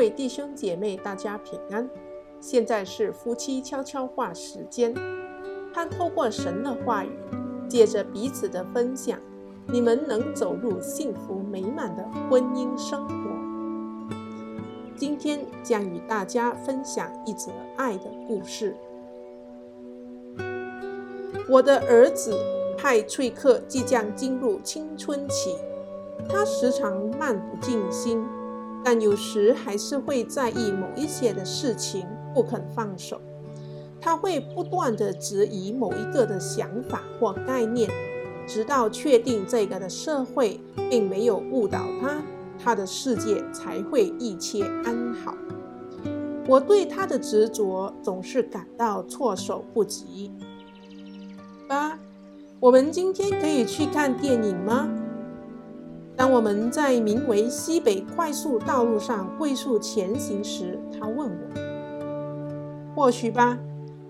位弟兄姐妹，大家平安。现在是夫妻悄悄话时间，盼透过神的话语，借着彼此的分享，你们能走入幸福美满的婚姻生活。今天将与大家分享一则爱的故事。我的儿子派翠克即将进入青春期，他时常漫不经心。但有时还是会在意某一些的事情，不肯放手。他会不断地质疑某一个的想法或概念，直到确定这个的社会并没有误导他，他的世界才会一切安好。我对他的执着总是感到措手不及。八，我们今天可以去看电影吗？当我们在名为西北快速道路上龟速前行时，他问我：“或许吧。”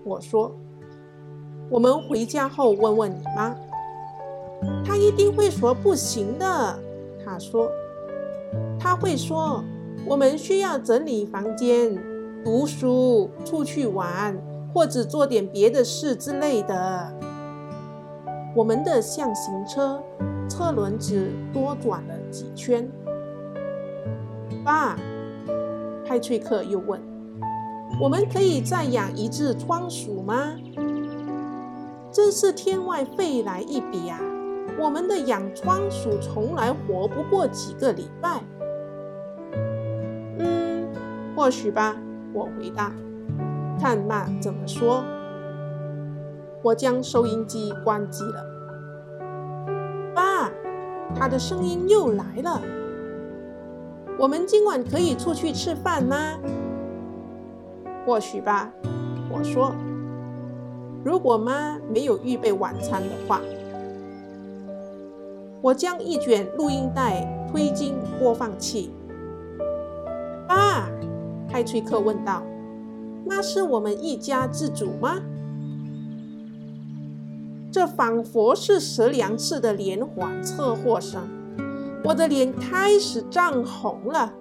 我说：“我们回家后问问你妈。”他一定会说不行的。他说：“他会说我们需要整理房间、读书、出去玩，或者做点别的事之类的。”我们的象形车。车轮子多转了几圈。爸，派翠克又问：“我们可以再养一只仓鼠吗？”真是天外飞来一笔啊！我们的养仓鼠从来活不过几个礼拜。嗯，或许吧。我回答：“看妈怎么说。”我将收音机关机了。他的声音又来了。我们今晚可以出去吃饭吗？或许吧。我说，如果妈没有预备晚餐的话。我将一卷录音带推进播放器。爸，派崔克问道：“那是我们一家之主吗？”这仿佛是十两次的连环车祸声，我的脸开始涨红了，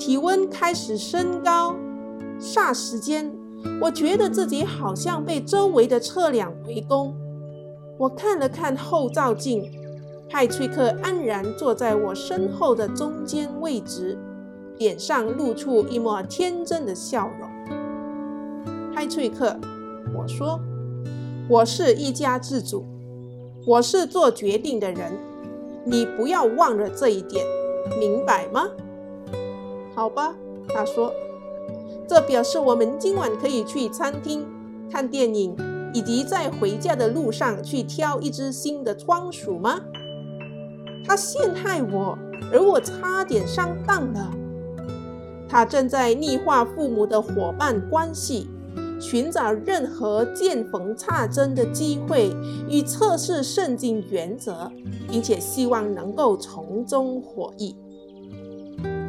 体温开始升高。霎时间，我觉得自己好像被周围的车辆围攻。我看了看后照镜，派翠克安然坐在我身后的中间位置，脸上露出一抹天真的笑容。派翠克，我说。我是一家之主，我是做决定的人，你不要忘了这一点，明白吗？好吧，他说，这表示我们今晚可以去餐厅看电影，以及在回家的路上去挑一只新的仓鼠吗？他陷害我，而我差点上当了。他正在逆化父母的伙伴关系。寻找任何见缝插针的机会，以测试圣经原则，并且希望能够从中获益。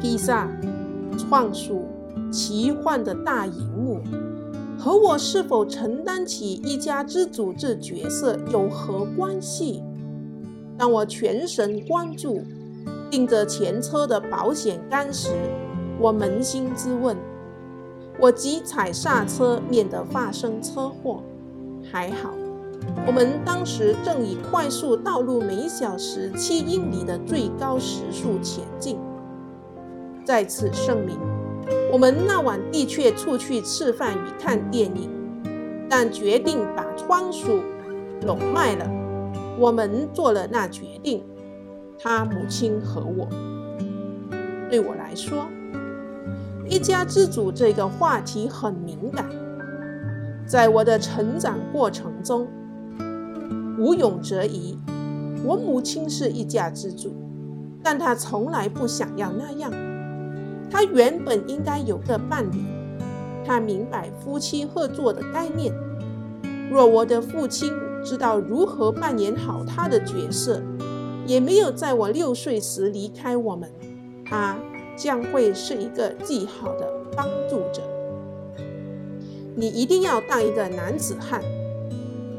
披萨、仓鼠、奇幻的大荧幕，和我是否承担起一家之主这角色有何关系？当我全神贯注盯着前车的保险杆时，我扪心自问。我急踩刹车，免得发生车祸。还好，我们当时正以快速道路每小时七英里的最高时速前进。再次声明，我们那晚的确出去吃饭与看电影，但决定把仓鼠拢卖了。我们做了那决定，他母亲和我。对我来说。一家之主这个话题很敏感，在我的成长过程中，毋庸置疑，我母亲是一家之主，但她从来不想要那样。她原本应该有个伴侣，她明白夫妻合作的概念。若我的父亲知道如何扮演好他的角色，也没有在我六岁时离开我们，他。将会是一个极好的帮助者。你一定要当一个男子汉。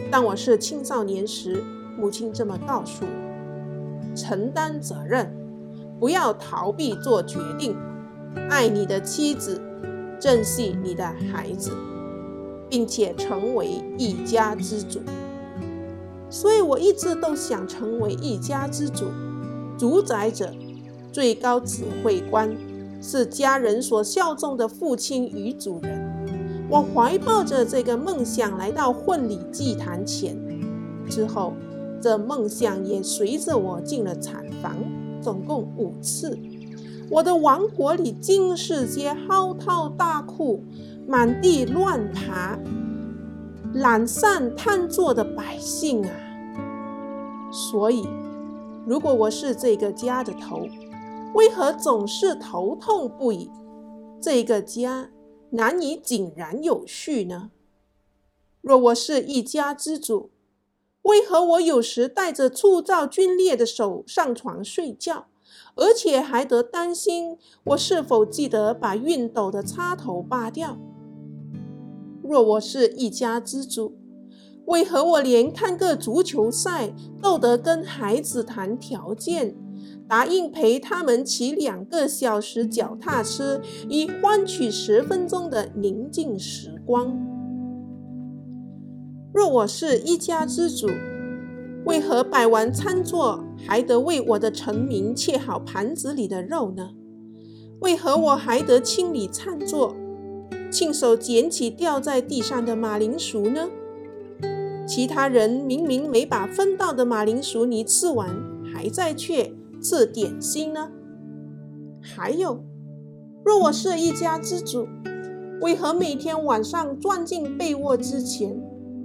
当我是青少年时，母亲这么告诉我：承担责任，不要逃避做决定，爱你的妻子，珍惜你的孩子，并且成为一家之主。所以我一直都想成为一家之主，主宰者，最高指挥官，是家人所效忠的父亲与主人。我怀抱着这个梦想来到婚礼祭坛前，之后，这梦想也随着我进了产房，总共五次。我的王国里尽是些嚎啕大哭、满地乱爬、懒散瘫坐的百姓啊！所以，如果我是这个家的头，为何总是头痛不已？这个家难以井然有序呢？若我是一家之主，为何我有时带着粗糙皲裂的手上床睡觉，而且还得担心我是否记得把熨斗的插头拔掉？若我是一家之主，为何我连看个足球赛都得跟孩子谈条件，答应陪他们骑两个小时脚踏车，以换取十分钟的宁静时光？若我是一家之主，为何摆完餐桌还得为我的臣民切好盘子里的肉呢？为何我还得清理餐桌，亲手捡起掉在地上的马铃薯呢？其他人明明没把分到的马铃薯泥吃完，还在却吃点心呢。还有，若我是一家之主，为何每天晚上钻进被窝之前，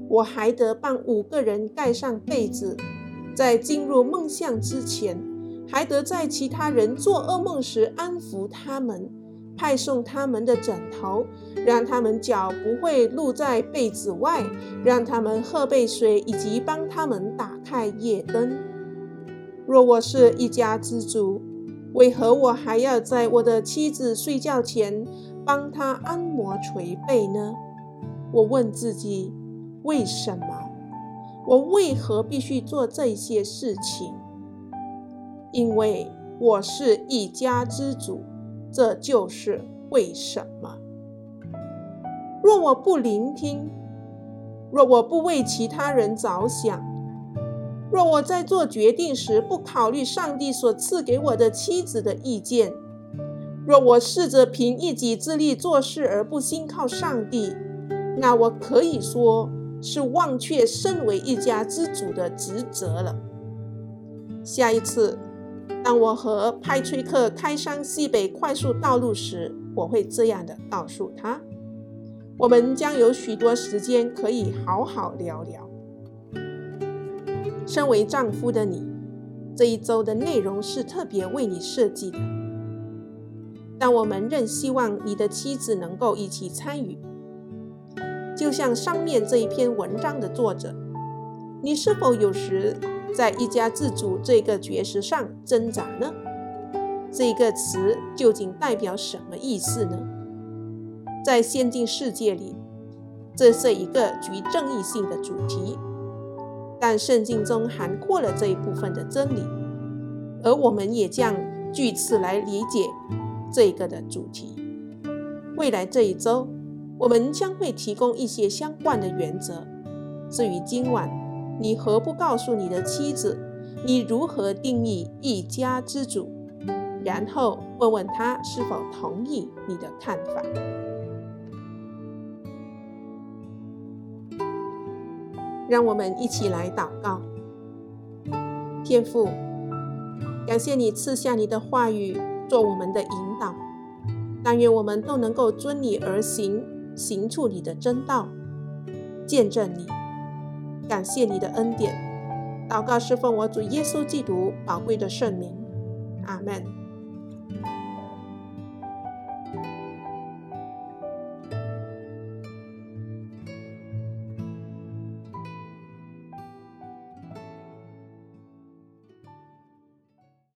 我还得帮五个人盖上被子？在进入梦乡之前，还得在其他人做噩梦时安抚他们？派送他们的枕头，让他们脚不会露在被子外，让他们喝杯水，以及帮他们打开夜灯。若我是一家之主，为何我还要在我的妻子睡觉前帮她按摩捶背呢？我问自己，为什么？我为何必须做这些事情？因为我是一家之主。这就是为什么。若我不聆听，若我不为其他人着想，若我在做决定时不考虑上帝所赐给我的妻子的意见，若我试着凭一己之力做事而不信靠上帝，那我可以说是忘却身为一家之主的职责了。下一次。当我和派崔克开上西北快速道路时，我会这样的告诉他：我们将有许多时间可以好好聊聊。身为丈夫的你，这一周的内容是特别为你设计的，但我们仍希望你的妻子能够一起参与。就像上面这一篇文章的作者，你是否有时，在一家之主这个角色上挣扎呢？这个词究竟代表什么意思呢？在现今世界里，这是一个具争议性的主题，但圣经中涵括了这一部分的真理，而我们也将据此来理解这个的主题。未来这一周，我们将会提供一些相关的原则。至于今晚。你何不告诉你的妻子，你如何定义一家之主？然后问问他是否同意你的看法。让我们一起来祷告。天父，感谢你赐下你的话语做我们的引导，但愿我们都能够遵你而行，行出你的真道，见证你。感谢你的恩典，祷告是奉我主耶稣基督宝贵的圣名，阿门。